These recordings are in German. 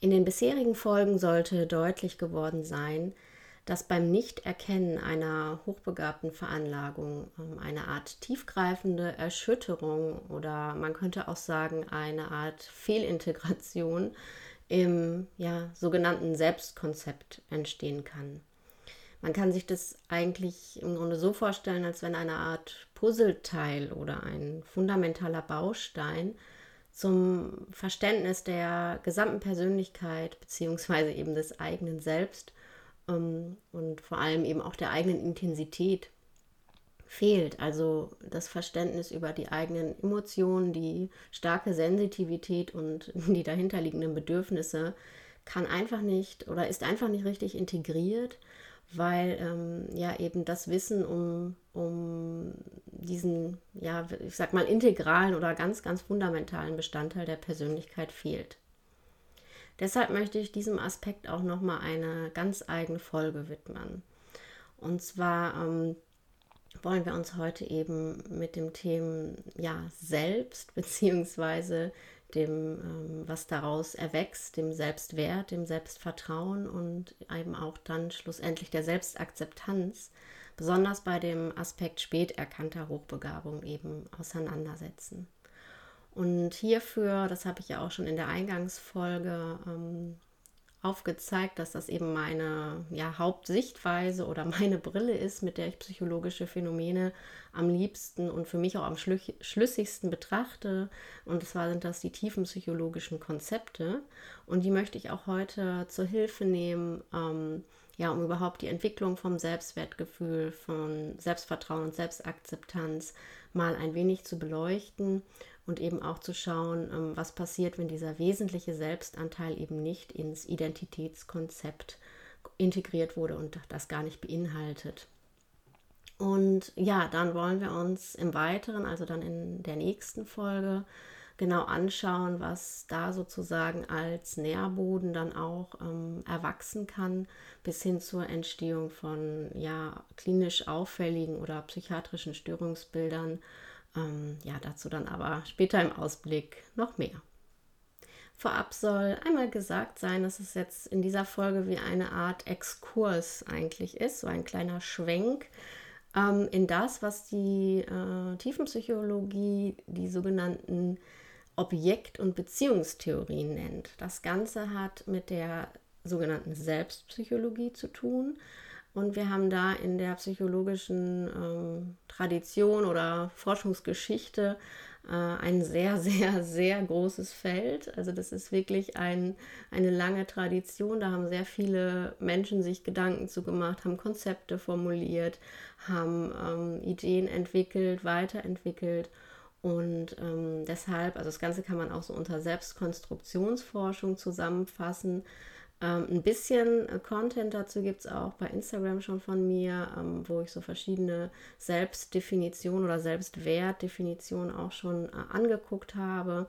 In den bisherigen Folgen sollte deutlich geworden sein, dass beim Nichterkennen einer hochbegabten Veranlagung ähm, eine Art tiefgreifende Erschütterung oder man könnte auch sagen eine Art Fehlintegration im ja, sogenannten Selbstkonzept entstehen kann. Man kann sich das eigentlich im Grunde so vorstellen, als wenn eine Art Puzzleteil oder ein fundamentaler Baustein zum Verständnis der gesamten Persönlichkeit beziehungsweise eben des eigenen Selbst ähm, und vor allem eben auch der eigenen Intensität fehlt. Also das Verständnis über die eigenen Emotionen, die starke Sensitivität und die dahinterliegenden Bedürfnisse kann einfach nicht oder ist einfach nicht richtig integriert weil ähm, ja eben das Wissen um, um diesen, ja, ich sag mal, integralen oder ganz, ganz fundamentalen Bestandteil der Persönlichkeit fehlt. Deshalb möchte ich diesem Aspekt auch nochmal eine ganz eigene Folge widmen. Und zwar ähm, wollen wir uns heute eben mit dem Thema ja, Selbst beziehungsweise dem, ähm, was daraus erwächst, dem Selbstwert, dem Selbstvertrauen und eben auch dann schlussendlich der Selbstakzeptanz, besonders bei dem Aspekt spät erkannter Hochbegabung eben auseinandersetzen. Und hierfür, das habe ich ja auch schon in der Eingangsfolge ähm, aufgezeigt, dass das eben meine ja, Hauptsichtweise oder meine Brille ist, mit der ich psychologische Phänomene am liebsten und für mich auch am schlüssigsten betrachte. Und zwar sind das die tiefen psychologischen Konzepte. Und die möchte ich auch heute zur Hilfe nehmen, ähm, ja, um überhaupt die Entwicklung vom Selbstwertgefühl, von Selbstvertrauen und Selbstakzeptanz mal ein wenig zu beleuchten und eben auch zu schauen, ähm, was passiert, wenn dieser wesentliche Selbstanteil eben nicht ins Identitätskonzept integriert wurde und das gar nicht beinhaltet. Und ja, dann wollen wir uns im Weiteren, also dann in der nächsten Folge, genau anschauen, was da sozusagen als Nährboden dann auch ähm, erwachsen kann, bis hin zur Entstehung von ja, klinisch auffälligen oder psychiatrischen Störungsbildern ähm, ja, dazu dann aber später im Ausblick noch mehr. Vorab soll einmal gesagt sein, dass es jetzt in dieser Folge wie eine Art Exkurs eigentlich ist, so ein kleiner Schwenk ähm, in das, was die äh, Tiefenpsychologie die sogenannten Objekt- und Beziehungstheorien nennt. Das Ganze hat mit der sogenannten Selbstpsychologie zu tun und wir haben da in der psychologischen ähm, Tradition oder Forschungsgeschichte äh, ein sehr, sehr, sehr großes Feld. Also das ist wirklich ein, eine lange Tradition. Da haben sehr viele Menschen sich Gedanken zu gemacht, haben Konzepte formuliert, haben ähm, Ideen entwickelt, weiterentwickelt. Und ähm, deshalb, also das Ganze kann man auch so unter Selbstkonstruktionsforschung zusammenfassen. Ähm, ein bisschen äh, Content dazu gibt es auch bei Instagram schon von mir, ähm, wo ich so verschiedene Selbstdefinitionen oder Selbstwertdefinitionen auch schon äh, angeguckt habe.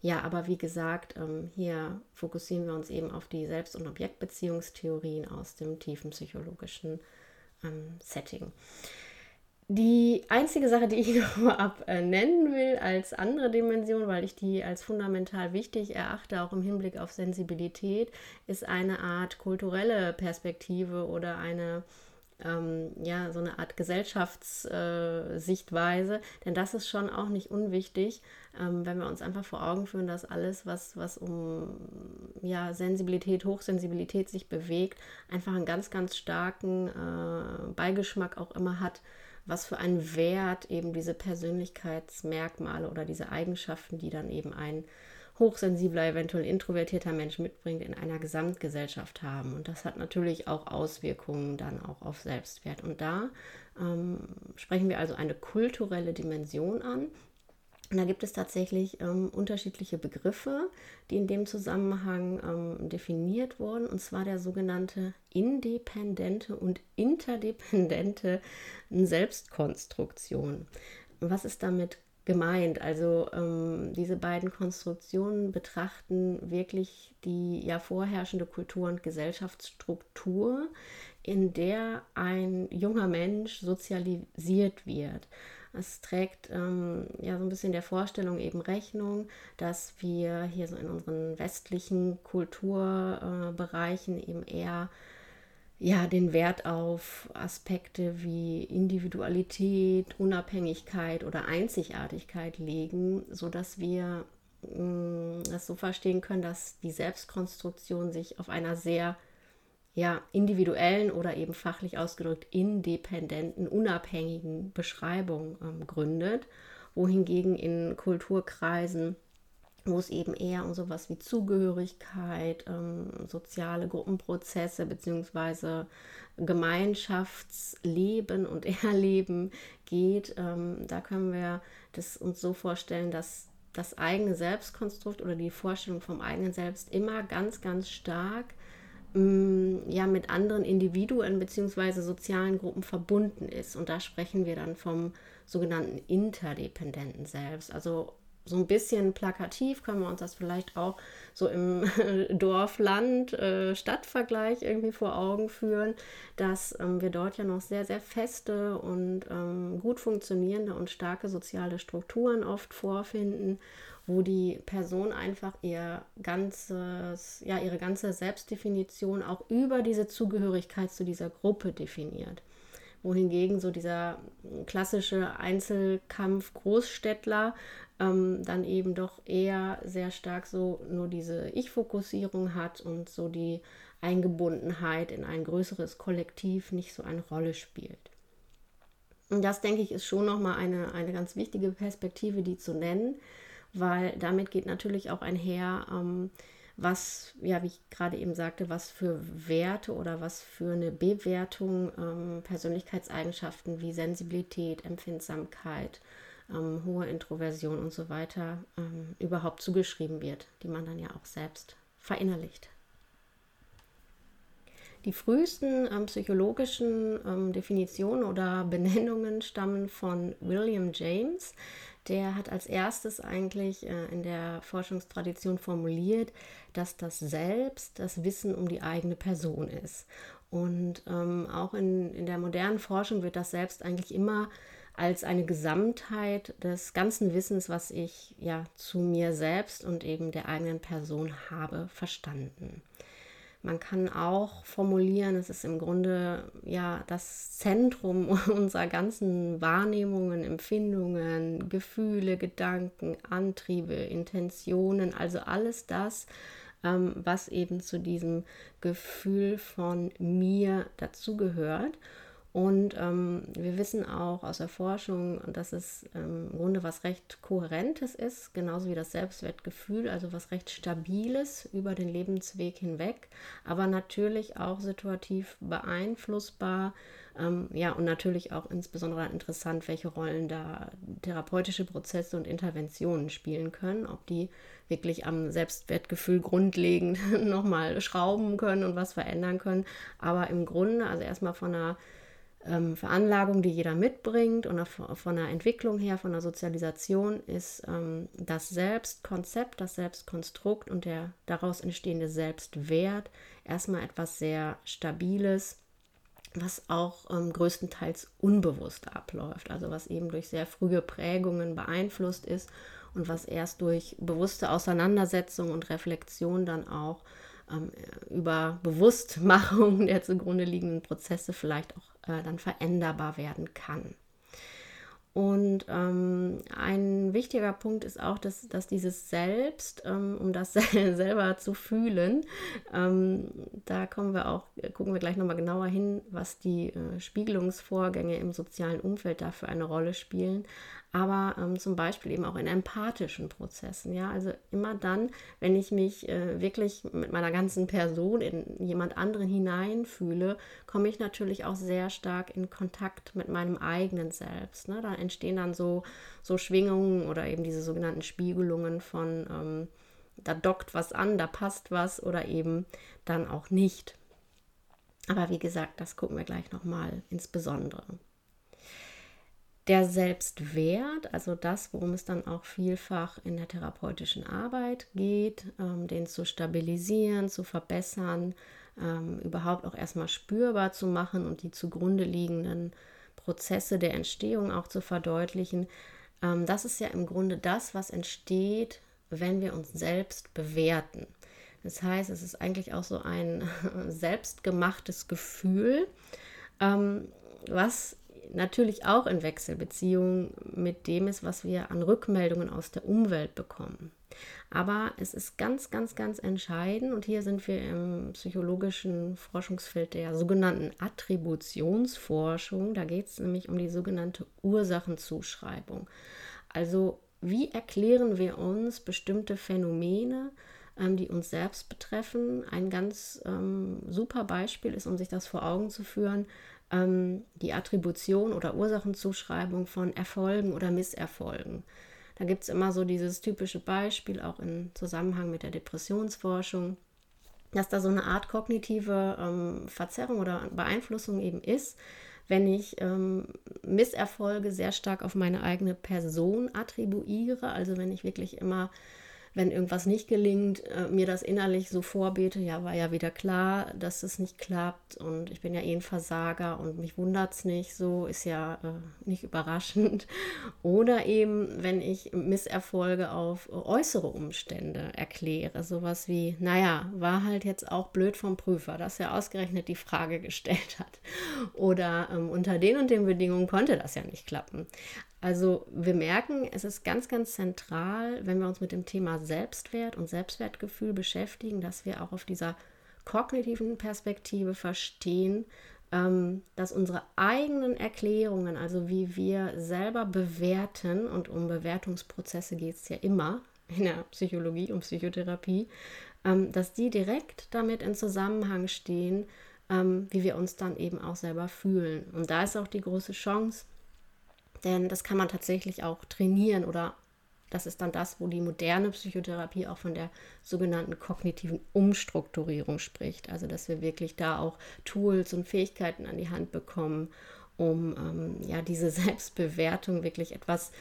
Ja, aber wie gesagt, ähm, hier fokussieren wir uns eben auf die Selbst- und Objektbeziehungstheorien aus dem tiefen psychologischen ähm, Setting. Die einzige Sache, die ich noch vorab äh, nennen will als andere Dimension, weil ich die als fundamental wichtig erachte, auch im Hinblick auf Sensibilität, ist eine Art kulturelle Perspektive oder eine ähm, ja, so eine Art Gesellschaftssichtweise, äh, denn das ist schon auch nicht unwichtig, ähm, wenn wir uns einfach vor Augen führen, dass alles, was, was um ja, Sensibilität, Hochsensibilität sich bewegt, einfach einen ganz, ganz starken äh, Beigeschmack auch immer hat was für einen Wert eben diese Persönlichkeitsmerkmale oder diese Eigenschaften, die dann eben ein hochsensibler, eventuell introvertierter Mensch mitbringt, in einer Gesamtgesellschaft haben. Und das hat natürlich auch Auswirkungen dann auch auf Selbstwert. Und da ähm, sprechen wir also eine kulturelle Dimension an. Und da gibt es tatsächlich ähm, unterschiedliche Begriffe, die in dem Zusammenhang ähm, definiert wurden, und zwar der sogenannte independente und interdependente Selbstkonstruktion. Was ist damit gemeint? Also ähm, diese beiden Konstruktionen betrachten wirklich die ja vorherrschende Kultur- und Gesellschaftsstruktur, in der ein junger Mensch sozialisiert wird. Es trägt ähm, ja so ein bisschen der Vorstellung eben Rechnung, dass wir hier so in unseren westlichen Kulturbereichen äh, eben eher ja, den Wert auf Aspekte wie Individualität, Unabhängigkeit oder Einzigartigkeit legen, sodass wir mh, mm, das so verstehen können, dass die Selbstkonstruktion sich auf einer sehr ja, individuellen oder eben fachlich ausgedrückt independenten, unabhängigen Beschreibung ähm, gründet, wohingegen in Kulturkreisen, wo es eben eher um sowas wie Zugehörigkeit, ähm, soziale Gruppenprozesse bzw. Gemeinschaftsleben und Erleben geht, ähm, da können wir das uns so vorstellen, dass das eigene Selbstkonstrukt oder die Vorstellung vom eigenen Selbst immer ganz, ganz stark ja mit anderen Individuen bzw. sozialen Gruppen verbunden ist. Und da sprechen wir dann vom sogenannten interdependenten Selbst. Also so ein bisschen plakativ können wir uns das vielleicht auch so im Dorf-Land-Stadt-Vergleich äh, irgendwie vor Augen führen, dass ähm, wir dort ja noch sehr, sehr feste und ähm, gut funktionierende und starke soziale Strukturen oft vorfinden wo die Person einfach ihr ganzes, ja, ihre ganze Selbstdefinition auch über diese Zugehörigkeit zu dieser Gruppe definiert. Wohingegen so dieser klassische Einzelkampf Großstädtler ähm, dann eben doch eher sehr stark so nur diese Ich-Fokussierung hat und so die Eingebundenheit in ein größeres Kollektiv nicht so eine Rolle spielt. Und das, denke ich, ist schon nochmal eine, eine ganz wichtige Perspektive, die zu nennen, weil damit geht natürlich auch einher, ähm, was, ja, wie ich gerade eben sagte, was für Werte oder was für eine Bewertung ähm, Persönlichkeitseigenschaften wie Sensibilität, Empfindsamkeit, ähm, hohe Introversion und so weiter ähm, überhaupt zugeschrieben wird, die man dann ja auch selbst verinnerlicht. Die frühesten ähm, psychologischen ähm, Definitionen oder Benennungen stammen von William James, der hat als erstes eigentlich äh, in der Forschungstradition formuliert, dass das Selbst das Wissen um die eigene Person ist. Und ähm, auch in, in der modernen Forschung wird das Selbst eigentlich immer als eine Gesamtheit des ganzen Wissens, was ich ja zu mir selbst und eben der eigenen Person habe, verstanden. Man kann auch formulieren, es ist im Grunde ja das Zentrum unserer ganzen Wahrnehmungen, Empfindungen, Gefühle, Gedanken, Antriebe, Intentionen, also alles das, ähm, was eben zu diesem Gefühl von mir dazugehört. Und ähm, wir wissen auch aus der Forschung, dass es ähm, im Grunde was recht Kohärentes ist, genauso wie das Selbstwertgefühl, also was recht Stabiles über den Lebensweg hinweg, aber natürlich auch situativ beeinflussbar. Ähm, ja, und natürlich auch insbesondere interessant, welche Rollen da therapeutische Prozesse und Interventionen spielen können, ob die wirklich am Selbstwertgefühl grundlegend nochmal schrauben können und was verändern können. Aber im Grunde, also erstmal von einer ähm, Veranlagung, die jeder mitbringt und von der Entwicklung her, von der Sozialisation ist ähm, das Selbstkonzept, das Selbstkonstrukt und der daraus entstehende Selbstwert erstmal etwas sehr Stabiles, was auch ähm, größtenteils unbewusst abläuft, also was eben durch sehr frühe Prägungen beeinflusst ist und was erst durch bewusste Auseinandersetzung und Reflexion dann auch ähm, über Bewusstmachung der zugrunde liegenden Prozesse vielleicht auch äh, dann veränderbar werden kann. Und ähm, ein wichtiger Punkt ist auch, dass, dass dieses Selbst, ähm, um das selber zu fühlen, ähm, da kommen wir auch, gucken wir gleich nochmal genauer hin, was die äh, Spiegelungsvorgänge im sozialen Umfeld dafür eine Rolle spielen. Aber ähm, zum Beispiel eben auch in empathischen Prozessen. Ja, also immer dann, wenn ich mich äh, wirklich mit meiner ganzen Person in jemand anderen hineinfühle, komme ich natürlich auch sehr stark in Kontakt mit meinem eigenen Selbst. Ne? Da entstehen dann so, so Schwingungen oder eben diese sogenannten Spiegelungen von, ähm, da dockt was an, da passt was oder eben dann auch nicht. Aber wie gesagt, das gucken wir gleich nochmal insbesondere. Der Selbstwert, also das, worum es dann auch vielfach in der therapeutischen Arbeit geht, ähm, den zu stabilisieren, zu verbessern, ähm, überhaupt auch erstmal spürbar zu machen und die zugrunde liegenden Prozesse der Entstehung auch zu verdeutlichen. Ähm, das ist ja im Grunde das, was entsteht, wenn wir uns selbst bewerten. Das heißt, es ist eigentlich auch so ein selbstgemachtes Gefühl, ähm, was natürlich auch in Wechselbeziehung mit dem ist, was wir an Rückmeldungen aus der Umwelt bekommen. Aber es ist ganz, ganz, ganz entscheidend, und hier sind wir im psychologischen Forschungsfeld der sogenannten Attributionsforschung. Da geht es nämlich um die sogenannte Ursachenzuschreibung. Also wie erklären wir uns bestimmte Phänomene, ähm, die uns selbst betreffen? Ein ganz ähm, super Beispiel ist, um sich das vor Augen zu führen, ähm, die Attribution oder Ursachenzuschreibung von Erfolgen oder Misserfolgen. Da gibt es immer so dieses typische Beispiel, auch im Zusammenhang mit der Depressionsforschung, dass da so eine Art kognitive ähm, Verzerrung oder Beeinflussung eben ist, wenn ich ähm, Misserfolge sehr stark auf meine eigene Person attribuiere, also wenn ich wirklich immer wenn irgendwas nicht gelingt, äh, mir das innerlich so vorbete, ja, war ja wieder klar, dass es nicht klappt und ich bin ja eh ein Versager und mich wundert es nicht, so ist ja äh, nicht überraschend. Oder eben, wenn ich Misserfolge auf äußere Umstände erkläre, sowas wie, naja, war halt jetzt auch blöd vom Prüfer, dass er ausgerechnet die Frage gestellt hat. Oder ähm, unter den und den Bedingungen konnte das ja nicht klappen. Also wir merken, es ist ganz, ganz zentral, wenn wir uns mit dem Thema Selbstwert und Selbstwertgefühl beschäftigen, dass wir auch auf dieser kognitiven Perspektive verstehen, ähm, dass unsere eigenen Erklärungen, also wie wir selber bewerten, und um Bewertungsprozesse geht es ja immer in der Psychologie und Psychotherapie, ähm, dass die direkt damit in Zusammenhang stehen, ähm, wie wir uns dann eben auch selber fühlen. Und da ist auch die große Chance, denn das kann man tatsächlich auch trainieren oder das ist dann das, wo die moderne Psychotherapie auch von der sogenannten kognitiven Umstrukturierung spricht. Also dass wir wirklich da auch Tools und Fähigkeiten an die Hand bekommen, um ähm, ja diese Selbstbewertung wirklich etwas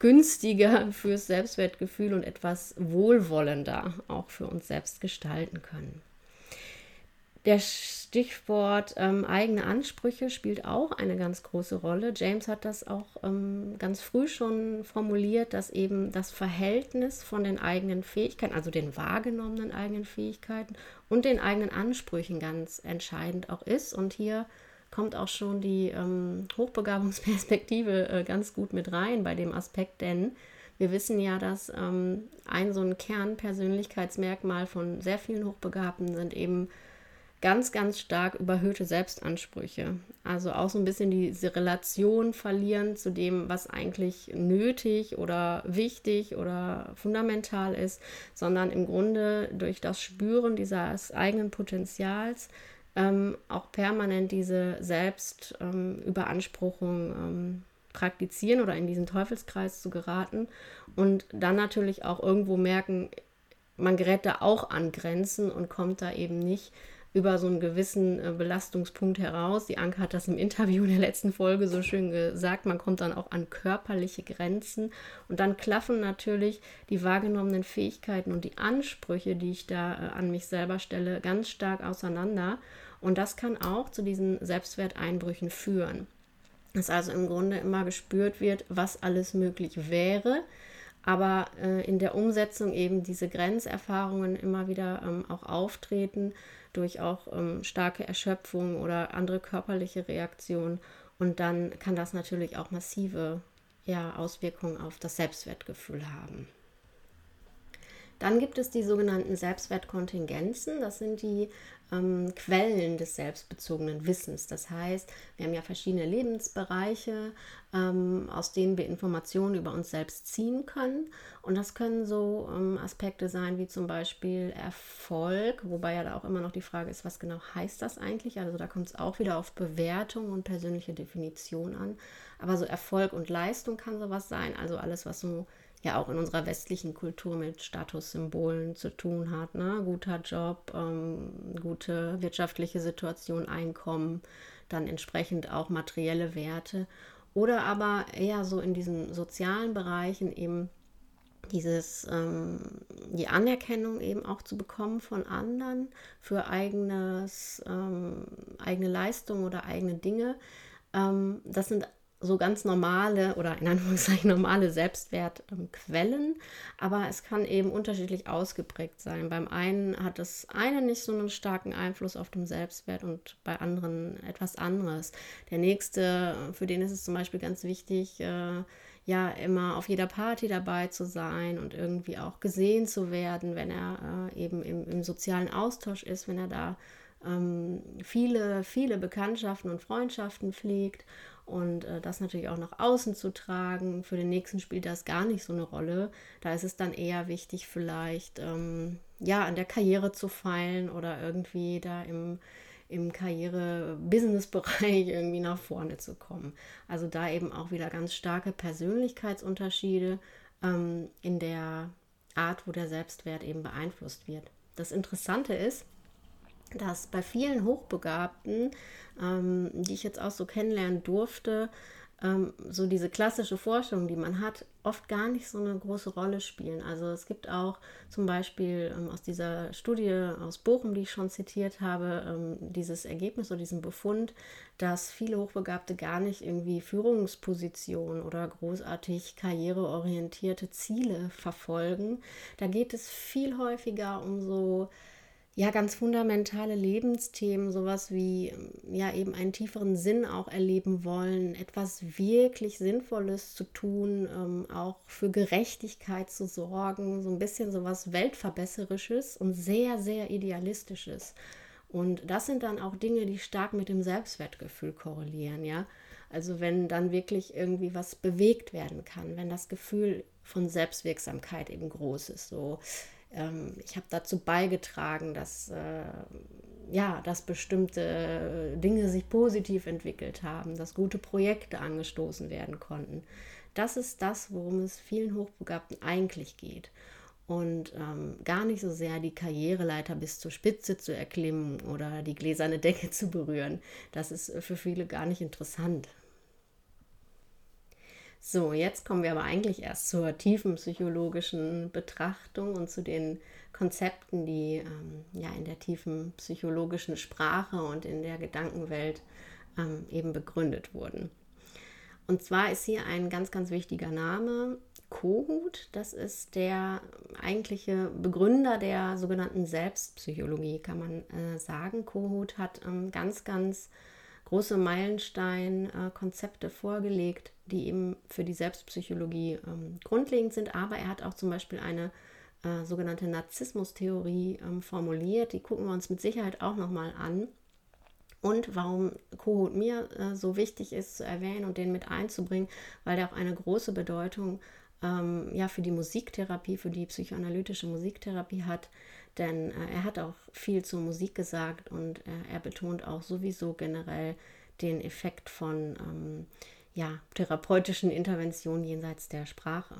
günstiger fürs Selbstwertgefühl und etwas wohlwollender auch für uns selbst gestalten können. Der Stichwort ähm, eigene Ansprüche spielt auch eine ganz große Rolle. James hat das auch ähm, ganz früh schon formuliert, dass eben das Verhältnis von den eigenen Fähigkeiten, also den wahrgenommenen eigenen Fähigkeiten und den eigenen Ansprüchen ganz entscheidend auch ist. Und hier kommt auch schon die ähm, Hochbegabungsperspektive äh, ganz gut mit rein bei dem Aspekt, denn wir wissen ja, dass ähm, ein so ein Kernpersönlichkeitsmerkmal von sehr vielen Hochbegabten sind eben ganz, ganz stark überhöhte Selbstansprüche. Also auch so ein bisschen diese Relation verlieren zu dem, was eigentlich nötig oder wichtig oder fundamental ist, sondern im Grunde durch das Spüren dieses eigenen Potenzials ähm, auch permanent diese Selbstüberanspruchung ähm, ähm, praktizieren oder in diesen Teufelskreis zu geraten und dann natürlich auch irgendwo merken, man gerät da auch an Grenzen und kommt da eben nicht über so einen gewissen äh, Belastungspunkt heraus. Die Anke hat das im Interview in der letzten Folge so schön gesagt. Man kommt dann auch an körperliche Grenzen und dann klaffen natürlich die wahrgenommenen Fähigkeiten und die Ansprüche, die ich da äh, an mich selber stelle, ganz stark auseinander. Und das kann auch zu diesen Selbstwerteinbrüchen führen. Dass also im Grunde immer gespürt wird, was alles möglich wäre, aber äh, in der Umsetzung eben diese Grenzerfahrungen immer wieder ähm, auch auftreten durch auch ähm, starke Erschöpfung oder andere körperliche Reaktionen. Und dann kann das natürlich auch massive ja, Auswirkungen auf das Selbstwertgefühl haben. Dann gibt es die sogenannten Selbstwertkontingenzen. Das sind die ähm, Quellen des selbstbezogenen Wissens. Das heißt, wir haben ja verschiedene Lebensbereiche, ähm, aus denen wir Informationen über uns selbst ziehen können. Und das können so ähm, Aspekte sein wie zum Beispiel Erfolg, wobei ja da auch immer noch die Frage ist, was genau heißt das eigentlich? Also da kommt es auch wieder auf Bewertung und persönliche Definition an. Aber so Erfolg und Leistung kann sowas sein. Also alles, was so ja auch in unserer westlichen Kultur mit Statussymbolen zu tun hat. Ne? Guter Job, ähm, gute wirtschaftliche Situation, Einkommen, dann entsprechend auch materielle Werte. Oder aber eher so in diesen sozialen Bereichen eben dieses, ähm, die Anerkennung eben auch zu bekommen von anderen für eigenes, ähm, eigene Leistung oder eigene Dinge. Ähm, das sind so ganz normale oder in Anführungszeichen normale Selbstwertquellen, aber es kann eben unterschiedlich ausgeprägt sein. Beim einen hat das eine nicht so einen starken Einfluss auf den Selbstwert und bei anderen etwas anderes. Der nächste, für den ist es zum Beispiel ganz wichtig, äh, ja, immer auf jeder Party dabei zu sein und irgendwie auch gesehen zu werden, wenn er äh, eben im, im sozialen Austausch ist, wenn er da ähm, viele, viele Bekanntschaften und Freundschaften pflegt und äh, das natürlich auch nach außen zu tragen. Für den nächsten spielt das gar nicht so eine Rolle. Da ist es dann eher wichtig, vielleicht ähm, ja an der Karriere zu feilen oder irgendwie da im, im Karriere-Business-Bereich irgendwie nach vorne zu kommen. Also da eben auch wieder ganz starke Persönlichkeitsunterschiede ähm, in der Art, wo der Selbstwert eben beeinflusst wird. Das Interessante ist, dass bei vielen Hochbegabten, ähm, die ich jetzt auch so kennenlernen durfte, ähm, so diese klassische Forschung, die man hat, oft gar nicht so eine große Rolle spielen. Also es gibt auch zum Beispiel ähm, aus dieser Studie aus Bochum, die ich schon zitiert habe, ähm, dieses Ergebnis oder diesen Befund, dass viele Hochbegabte gar nicht irgendwie Führungspositionen oder großartig karriereorientierte Ziele verfolgen. Da geht es viel häufiger um so ja ganz fundamentale Lebensthemen, sowas wie ja eben einen tieferen Sinn auch erleben wollen, etwas wirklich Sinnvolles zu tun, ähm, auch für Gerechtigkeit zu sorgen, so ein bisschen sowas Weltverbesserisches und sehr, sehr Idealistisches. Und das sind dann auch Dinge, die stark mit dem Selbstwertgefühl korrelieren, ja. Also wenn dann wirklich irgendwie was bewegt werden kann, wenn das Gefühl von Selbstwirksamkeit eben groß ist, so ähm, ich habe dazu beigetragen, dass, äh, ja, dass bestimmte Dinge sich positiv entwickelt haben, dass gute Projekte angestoßen werden konnten. Das ist das, worum es vielen Hochbegabten eigentlich geht. Und ähm, gar nicht so sehr die Karriereleiter bis zur Spitze zu erklimmen oder die gläserne Decke zu berühren. Das ist für viele gar nicht interessant. So, jetzt kommen wir aber eigentlich erst zur tiefen psychologischen Betrachtung und zu den Konzepten, die ähm, ja in der tiefen psychologischen Sprache und in der Gedankenwelt ähm, eben begründet wurden. Und zwar ist hier ein ganz, ganz wichtiger Name, Kohut. Das ist der eigentliche Begründer der sogenannten Selbstpsychologie, kann man äh, sagen. Kohut hat ähm, ganz, ganz große Meilenstein-Konzepte vorgelegt, die eben für die Selbstpsychologie ähm, grundlegend sind. Aber er hat auch zum Beispiel eine äh, sogenannte Narzissmus-Theorie ähm, formuliert. Die gucken wir uns mit Sicherheit auch nochmal an. Und warum Kohut mir äh, so wichtig ist zu erwähnen und den mit einzubringen, weil der auch eine große Bedeutung ähm, ja, für die Musiktherapie, für die psychoanalytische Musiktherapie hat. Denn äh, er hat auch viel zur Musik gesagt und äh, er betont auch sowieso generell den Effekt von ähm, ja, therapeutischen Interventionen jenseits der Sprache.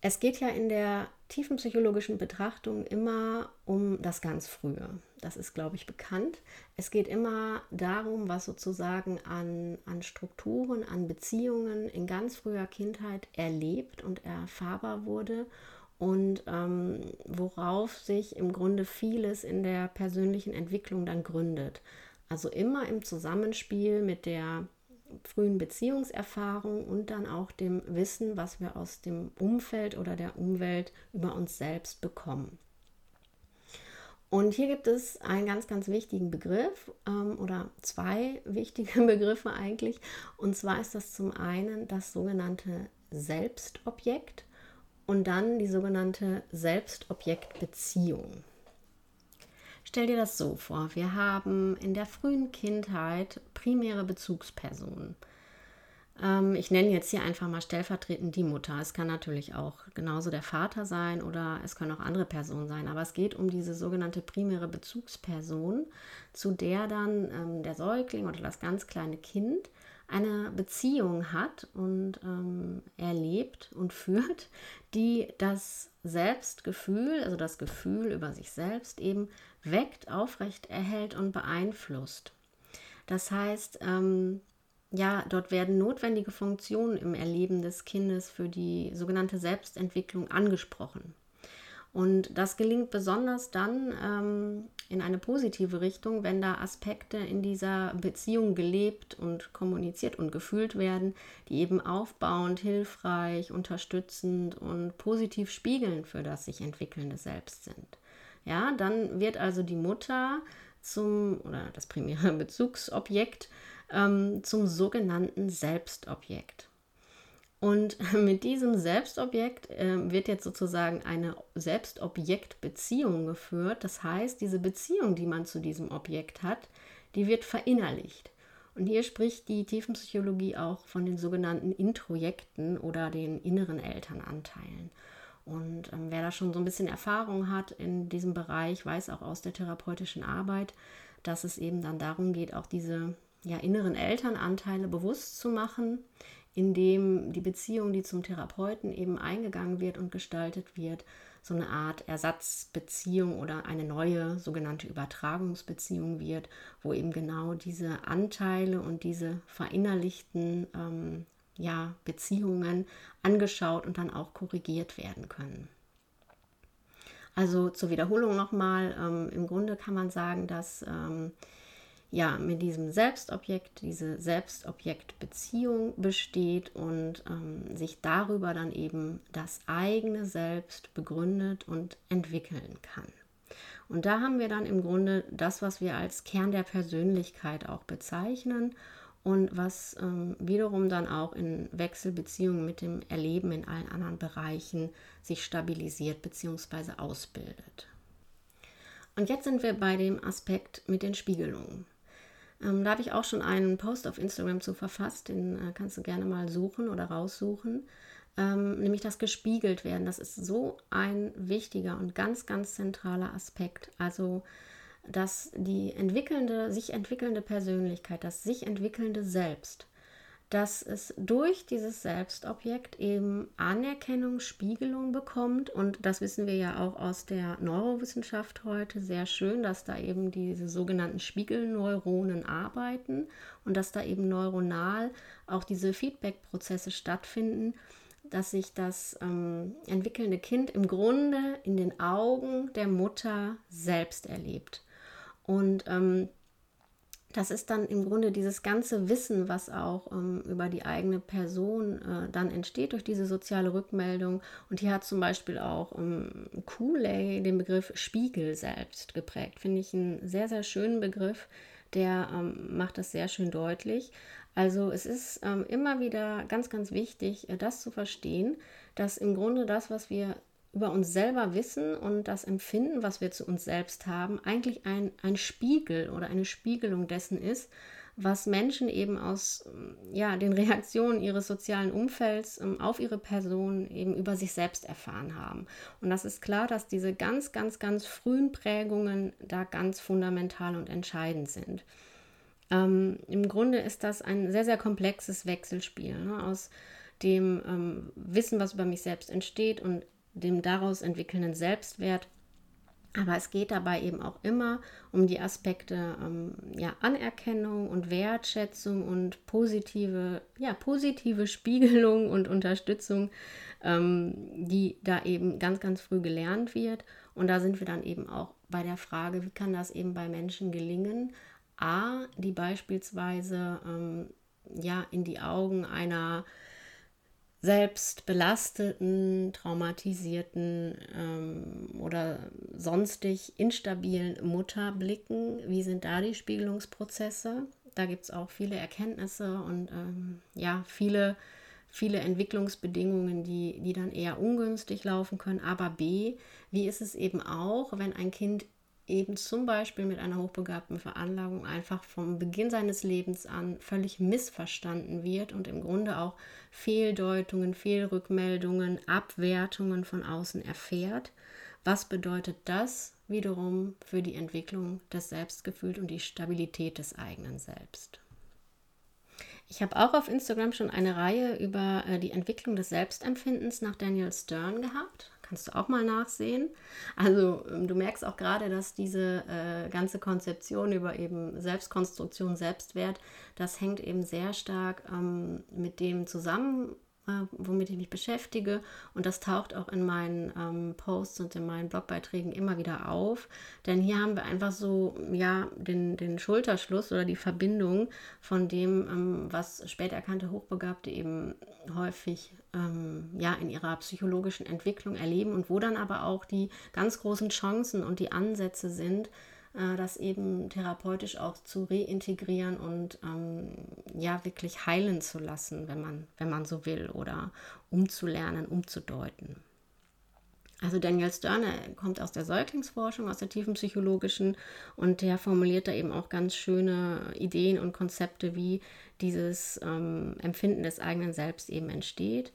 Es geht ja in der tiefen psychologischen Betrachtung immer um das ganz Frühe. Das ist, glaube ich, bekannt. Es geht immer darum, was sozusagen an, an Strukturen, an Beziehungen in ganz früher Kindheit erlebt und erfahrbar wurde und ähm, worauf sich im Grunde vieles in der persönlichen Entwicklung dann gründet. Also immer im Zusammenspiel mit der frühen Beziehungserfahrung und dann auch dem Wissen, was wir aus dem Umfeld oder der Umwelt über uns selbst bekommen. Und hier gibt es einen ganz, ganz wichtigen Begriff ähm, oder zwei wichtige Begriffe eigentlich. Und zwar ist das zum einen das sogenannte Selbstobjekt und dann die sogenannte Selbstobjektbeziehung. Stell dir das so vor, wir haben in der frühen Kindheit primäre Bezugspersonen. Ähm, ich nenne jetzt hier einfach mal stellvertretend die Mutter. Es kann natürlich auch genauso der Vater sein oder es können auch andere Personen sein. Aber es geht um diese sogenannte primäre Bezugsperson, zu der dann ähm, der Säugling oder das ganz kleine Kind eine Beziehung hat und ähm, erlebt und führt, die das Selbstgefühl, also das Gefühl über sich selbst eben weckt, aufrecht erhält und beeinflusst. Das heißt, ähm, ja, dort werden notwendige Funktionen im Erleben des Kindes für die sogenannte Selbstentwicklung angesprochen. Und das gelingt besonders dann ähm, in eine positive Richtung, wenn da Aspekte in dieser Beziehung gelebt und kommuniziert und gefühlt werden, die eben aufbauend, hilfreich, unterstützend und positiv spiegeln für das sich entwickelnde Selbst sind. Ja, dann wird also die Mutter zum oder das primäre Bezugsobjekt ähm, zum sogenannten Selbstobjekt. Und mit diesem Selbstobjekt äh, wird jetzt sozusagen eine Selbstobjektbeziehung geführt. Das heißt, diese Beziehung, die man zu diesem Objekt hat, die wird verinnerlicht. Und hier spricht die Tiefenpsychologie auch von den sogenannten Introjekten oder den inneren Elternanteilen. Und ähm, wer da schon so ein bisschen Erfahrung hat in diesem Bereich, weiß auch aus der therapeutischen Arbeit, dass es eben dann darum geht, auch diese ja, inneren Elternanteile bewusst zu machen, indem die Beziehung, die zum Therapeuten eben eingegangen wird und gestaltet wird, so eine Art Ersatzbeziehung oder eine neue sogenannte Übertragungsbeziehung wird, wo eben genau diese Anteile und diese verinnerlichten ähm, ja, Beziehungen angeschaut und dann auch korrigiert werden können. Also zur Wiederholung nochmal, ähm, im Grunde kann man sagen, dass ähm, ja, mit diesem Selbstobjekt diese Selbstobjektbeziehung besteht und ähm, sich darüber dann eben das eigene Selbst begründet und entwickeln kann. Und da haben wir dann im Grunde das, was wir als Kern der Persönlichkeit auch bezeichnen und was ähm, wiederum dann auch in Wechselbeziehungen mit dem Erleben in allen anderen Bereichen sich stabilisiert bzw. ausbildet. Und jetzt sind wir bei dem Aspekt mit den Spiegelungen. Ähm, da habe ich auch schon einen Post auf Instagram zu verfasst, den äh, kannst du gerne mal suchen oder raussuchen. Ähm, nämlich das gespiegelt werden. Das ist so ein wichtiger und ganz, ganz zentraler Aspekt. Also, dass die entwickelnde, sich entwickelnde Persönlichkeit, das sich entwickelnde Selbst dass es durch dieses Selbstobjekt eben Anerkennung, Spiegelung bekommt. Und das wissen wir ja auch aus der Neurowissenschaft heute sehr schön, dass da eben diese sogenannten Spiegelneuronen arbeiten und dass da eben neuronal auch diese Feedback-Prozesse stattfinden, dass sich das ähm, entwickelnde Kind im Grunde in den Augen der Mutter selbst erlebt. Und ähm, das ist dann im Grunde dieses ganze Wissen, was auch ähm, über die eigene Person äh, dann entsteht durch diese soziale Rückmeldung. Und hier hat zum Beispiel auch ähm, Cooley den Begriff Spiegel selbst geprägt. Finde ich einen sehr, sehr schönen Begriff, der ähm, macht das sehr schön deutlich. Also es ist ähm, immer wieder ganz, ganz wichtig, äh, das zu verstehen, dass im Grunde das, was wir über uns selber wissen und das Empfinden, was wir zu uns selbst haben, eigentlich ein, ein Spiegel oder eine Spiegelung dessen ist, was Menschen eben aus ja, den Reaktionen ihres sozialen Umfelds ähm, auf ihre Person eben über sich selbst erfahren haben. Und das ist klar, dass diese ganz, ganz, ganz frühen Prägungen da ganz fundamental und entscheidend sind. Ähm, Im Grunde ist das ein sehr, sehr komplexes Wechselspiel ne, aus dem ähm, Wissen, was über mich selbst entsteht und dem daraus entwickelnden Selbstwert. Aber es geht dabei eben auch immer um die Aspekte ähm, ja, Anerkennung und Wertschätzung und positive, ja, positive Spiegelung und Unterstützung, ähm, die da eben ganz, ganz früh gelernt wird. Und da sind wir dann eben auch bei der Frage, wie kann das eben bei Menschen gelingen? A, die beispielsweise ähm, ja in die Augen einer selbst belasteten, traumatisierten ähm, oder sonstig instabilen Mutter blicken. Wie sind da die Spiegelungsprozesse? Da gibt es auch viele Erkenntnisse und ähm, ja, viele viele Entwicklungsbedingungen, die, die dann eher ungünstig laufen können. Aber B, wie ist es eben auch, wenn ein Kind eben zum Beispiel mit einer hochbegabten Veranlagung einfach vom Beginn seines Lebens an völlig missverstanden wird und im Grunde auch Fehldeutungen, Fehlrückmeldungen, Abwertungen von außen erfährt. Was bedeutet das wiederum für die Entwicklung des Selbstgefühls und die Stabilität des eigenen Selbst? Ich habe auch auf Instagram schon eine Reihe über äh, die Entwicklung des Selbstempfindens nach Daniel Stern gehabt. Kannst du auch mal nachsehen. Also ähm, du merkst auch gerade, dass diese äh, ganze Konzeption über eben Selbstkonstruktion, Selbstwert, das hängt eben sehr stark ähm, mit dem zusammen, äh, womit ich mich beschäftige. Und das taucht auch in meinen ähm, Posts und in meinen Blogbeiträgen immer wieder auf. Denn hier haben wir einfach so, ja, den, den Schulterschluss oder die Verbindung von dem, ähm, was spät erkannte Hochbegabte eben häufig ähm, ja, in ihrer psychologischen Entwicklung erleben und wo dann aber auch die ganz großen Chancen und die Ansätze sind, äh, das eben therapeutisch auch zu reintegrieren und ähm, ja wirklich heilen zu lassen, wenn man, wenn man so will, oder umzulernen, umzudeuten. Also Daniel Stern kommt aus der Säuglingsforschung, aus der tiefen psychologischen und der formuliert da eben auch ganz schöne Ideen und Konzepte, wie dieses ähm, Empfinden des eigenen Selbst eben entsteht.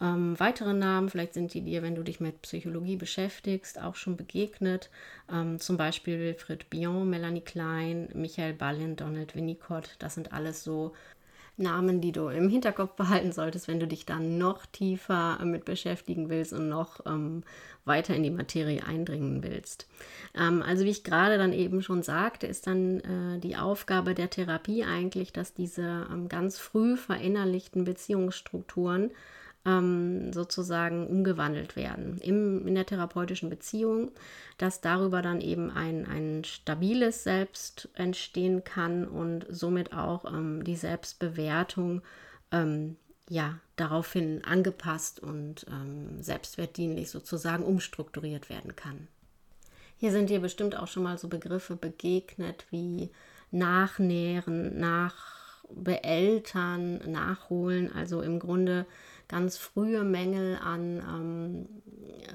Ähm, weitere Namen, vielleicht sind die dir, wenn du dich mit Psychologie beschäftigst, auch schon begegnet. Ähm, zum Beispiel Wilfried Bion, Melanie Klein, Michael Ballin, Donald Winnicott. Das sind alles so Namen, die du im Hinterkopf behalten solltest, wenn du dich dann noch tiefer mit beschäftigen willst und noch ähm, weiter in die Materie eindringen willst. Ähm, also wie ich gerade dann eben schon sagte, ist dann äh, die Aufgabe der Therapie eigentlich, dass diese ähm, ganz früh verinnerlichten Beziehungsstrukturen ähm, sozusagen umgewandelt werden Im, in der therapeutischen Beziehung, dass darüber dann eben ein, ein stabiles Selbst entstehen kann und somit auch ähm, die Selbstbewertung ähm, ja, daraufhin angepasst und ähm, selbstwertdienlich sozusagen umstrukturiert werden kann. Hier sind dir bestimmt auch schon mal so Begriffe begegnet wie Nachnähren, Nachbeeltern, Nachholen, also im Grunde ganz frühe Mängel an ähm,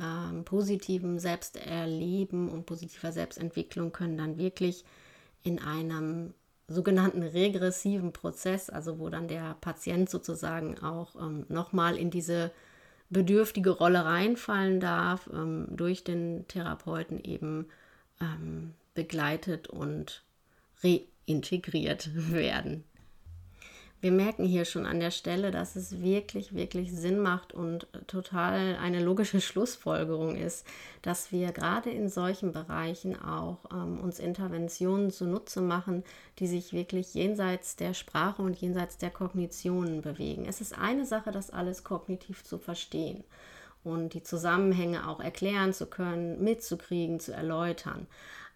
ähm, positivem Selbsterleben und positiver Selbstentwicklung können dann wirklich in einem sogenannten regressiven Prozess, also wo dann der Patient sozusagen auch ähm, nochmal in diese bedürftige Rolle reinfallen darf, ähm, durch den Therapeuten eben ähm, begleitet und reintegriert werden wir merken hier schon an der Stelle, dass es wirklich, wirklich Sinn macht und total eine logische Schlussfolgerung ist, dass wir gerade in solchen Bereichen auch ähm, uns Interventionen zunutze machen, die sich wirklich jenseits der Sprache und jenseits der Kognitionen bewegen. Es ist eine Sache, das alles kognitiv zu verstehen und die Zusammenhänge auch erklären zu können, mitzukriegen, zu erläutern.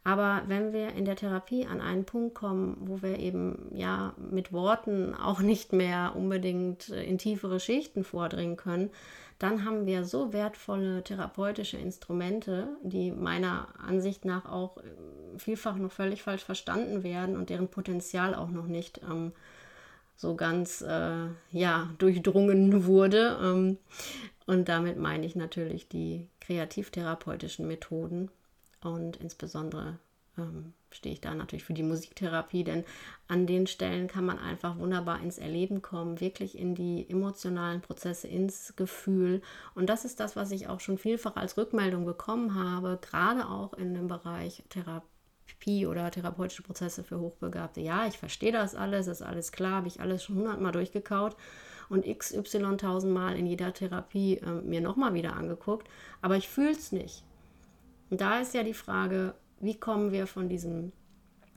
Aber wenn wir in der Therapie an einen Punkt kommen, wo wir eben ja mit Worten auch nicht mehr unbedingt in tiefere Schichten vordringen können, dann haben wir so wertvolle therapeutische Instrumente, die meiner Ansicht nach auch vielfach noch völlig falsch verstanden werden und deren Potenzial auch noch nicht ähm, so ganz äh, ja, durchdrungen wurde. Ähm, und damit meine ich natürlich die kreativtherapeutischen Methoden und insbesondere ähm, stehe ich da natürlich für die Musiktherapie, denn an den Stellen kann man einfach wunderbar ins Erleben kommen, wirklich in die emotionalen Prozesse, ins Gefühl. Und das ist das, was ich auch schon vielfach als Rückmeldung bekommen habe, gerade auch in dem Bereich Therapie oder therapeutische Prozesse für Hochbegabte. Ja, ich verstehe das alles, ist alles klar, habe ich alles schon hundertmal durchgekaut und XY tausendmal in jeder Therapie äh, mir nochmal wieder angeguckt, aber ich fühle es nicht. Und da ist ja die Frage, wie kommen wir von diesem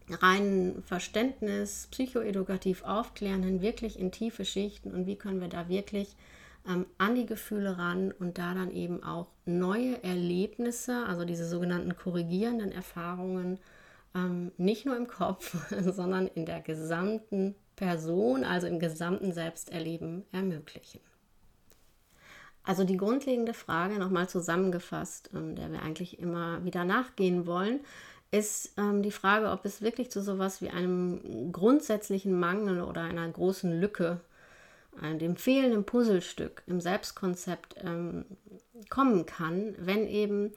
reinen Verständnis, psychoedukativ aufklärenden, wirklich in tiefe Schichten und wie können wir da wirklich ähm, an die Gefühle ran und da dann eben auch neue Erlebnisse, also diese sogenannten korrigierenden Erfahrungen, ähm, nicht nur im Kopf, sondern in der gesamten Person, also im gesamten Selbsterleben ermöglichen. Also die grundlegende Frage nochmal zusammengefasst, ähm, der wir eigentlich immer wieder nachgehen wollen, ist ähm, die Frage, ob es wirklich zu sowas wie einem grundsätzlichen Mangel oder einer großen Lücke äh, dem fehlenden Puzzlestück im Selbstkonzept ähm, kommen kann, wenn eben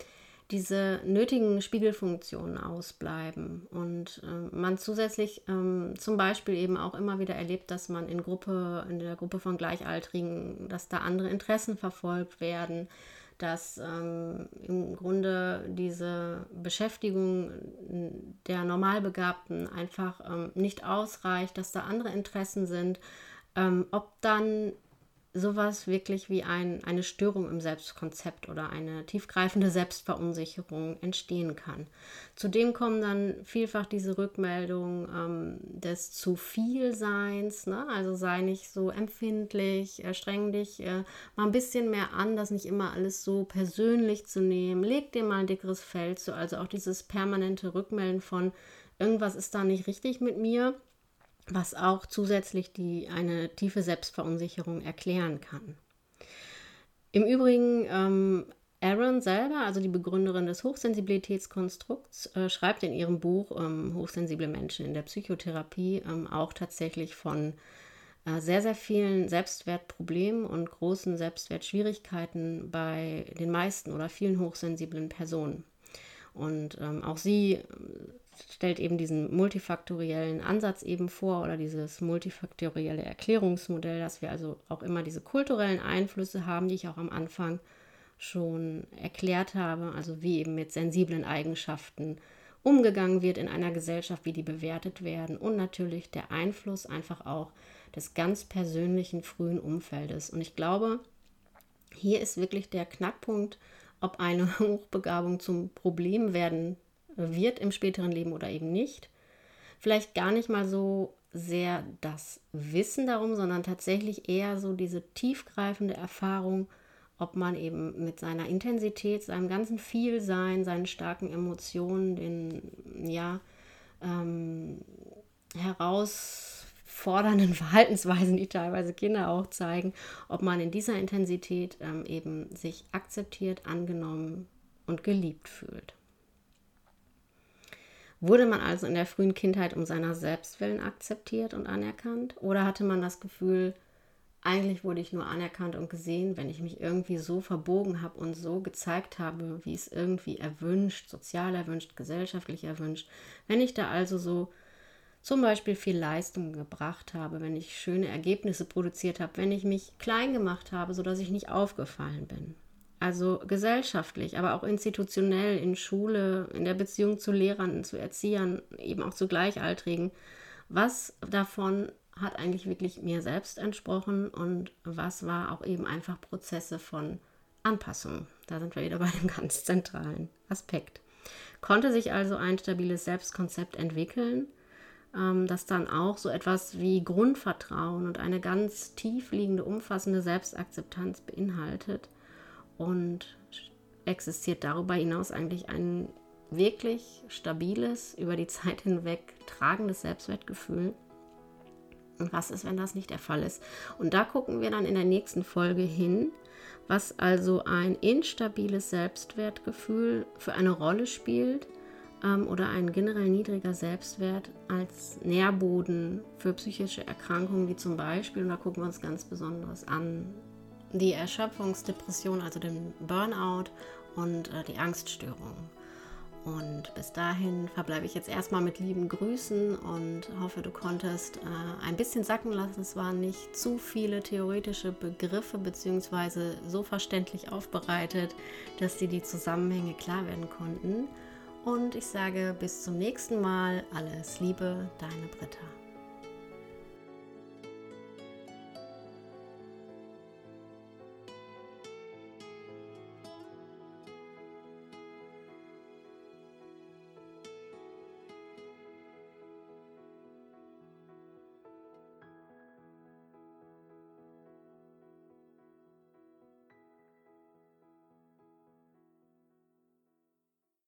diese nötigen Spiegelfunktionen ausbleiben. Und äh, man zusätzlich ähm, zum Beispiel eben auch immer wieder erlebt, dass man in Gruppe, in der Gruppe von Gleichaltrigen, dass da andere Interessen verfolgt werden, dass ähm, im Grunde diese Beschäftigung der Normalbegabten einfach ähm, nicht ausreicht, dass da andere Interessen sind, ähm, ob dann sowas wirklich wie ein, eine Störung im Selbstkonzept oder eine tiefgreifende Selbstverunsicherung entstehen kann. Zudem kommen dann vielfach diese Rückmeldungen ähm, des zu viel Seins, ne? also sei nicht so empfindlich, äh, streng dich äh, mal ein bisschen mehr an, das nicht immer alles so persönlich zu nehmen, leg dir mal ein dickeres Fell zu, also auch dieses permanente Rückmelden von irgendwas ist da nicht richtig mit mir was auch zusätzlich die, eine tiefe Selbstverunsicherung erklären kann. Im Übrigen, ähm, Aaron selber, also die Begründerin des Hochsensibilitätskonstrukts, äh, schreibt in ihrem Buch ähm, Hochsensible Menschen in der Psychotherapie ähm, auch tatsächlich von äh, sehr, sehr vielen Selbstwertproblemen und großen Selbstwertschwierigkeiten bei den meisten oder vielen hochsensiblen Personen. Und ähm, auch sie stellt eben diesen multifaktoriellen Ansatz eben vor oder dieses multifaktorielle Erklärungsmodell, dass wir also auch immer diese kulturellen Einflüsse haben, die ich auch am Anfang schon erklärt habe, also wie eben mit sensiblen Eigenschaften umgegangen wird in einer Gesellschaft, wie die bewertet werden und natürlich der Einfluss einfach auch des ganz persönlichen frühen Umfeldes. Und ich glaube, hier ist wirklich der Knackpunkt, ob eine Hochbegabung zum Problem werden wird im späteren Leben oder eben nicht. Vielleicht gar nicht mal so sehr das Wissen darum, sondern tatsächlich eher so diese tiefgreifende Erfahrung, ob man eben mit seiner Intensität, seinem ganzen Vielsein, seinen starken Emotionen, den ja ähm, herausfordernden Verhaltensweisen, die teilweise Kinder auch zeigen, ob man in dieser Intensität ähm, eben sich akzeptiert, angenommen und geliebt fühlt. Wurde man also in der frühen Kindheit um seiner Selbstwillen akzeptiert und anerkannt? Oder hatte man das Gefühl, eigentlich wurde ich nur anerkannt und gesehen, wenn ich mich irgendwie so verbogen habe und so gezeigt habe, wie es irgendwie erwünscht, sozial erwünscht, gesellschaftlich erwünscht. Wenn ich da also so zum Beispiel viel Leistung gebracht habe, wenn ich schöne Ergebnisse produziert habe, wenn ich mich klein gemacht habe, sodass ich nicht aufgefallen bin. Also gesellschaftlich, aber auch institutionell in Schule, in der Beziehung zu Lehrern, zu Erziehern, eben auch zu Gleichaltrigen. Was davon hat eigentlich wirklich mir selbst entsprochen und was war auch eben einfach Prozesse von Anpassung. Da sind wir wieder bei dem ganz zentralen Aspekt. Konnte sich also ein stabiles Selbstkonzept entwickeln, ähm, das dann auch so etwas wie Grundvertrauen und eine ganz tief liegende, umfassende Selbstakzeptanz beinhaltet und existiert darüber hinaus eigentlich ein wirklich stabiles, über die Zeit hinweg tragendes Selbstwertgefühl. Und was ist, wenn das nicht der Fall ist? Und da gucken wir dann in der nächsten Folge hin, was also ein instabiles Selbstwertgefühl für eine Rolle spielt ähm, oder ein generell niedriger Selbstwert als Nährboden für psychische Erkrankungen, wie zum Beispiel, und da gucken wir uns ganz Besonderes an, die Erschöpfungsdepression, also den Burnout und äh, die Angststörung. Und bis dahin verbleibe ich jetzt erstmal mit lieben Grüßen und hoffe, du konntest äh, ein bisschen sacken lassen. Es waren nicht zu viele theoretische Begriffe beziehungsweise so verständlich aufbereitet, dass dir die Zusammenhänge klar werden konnten. Und ich sage bis zum nächsten Mal. Alles Liebe, deine Britta.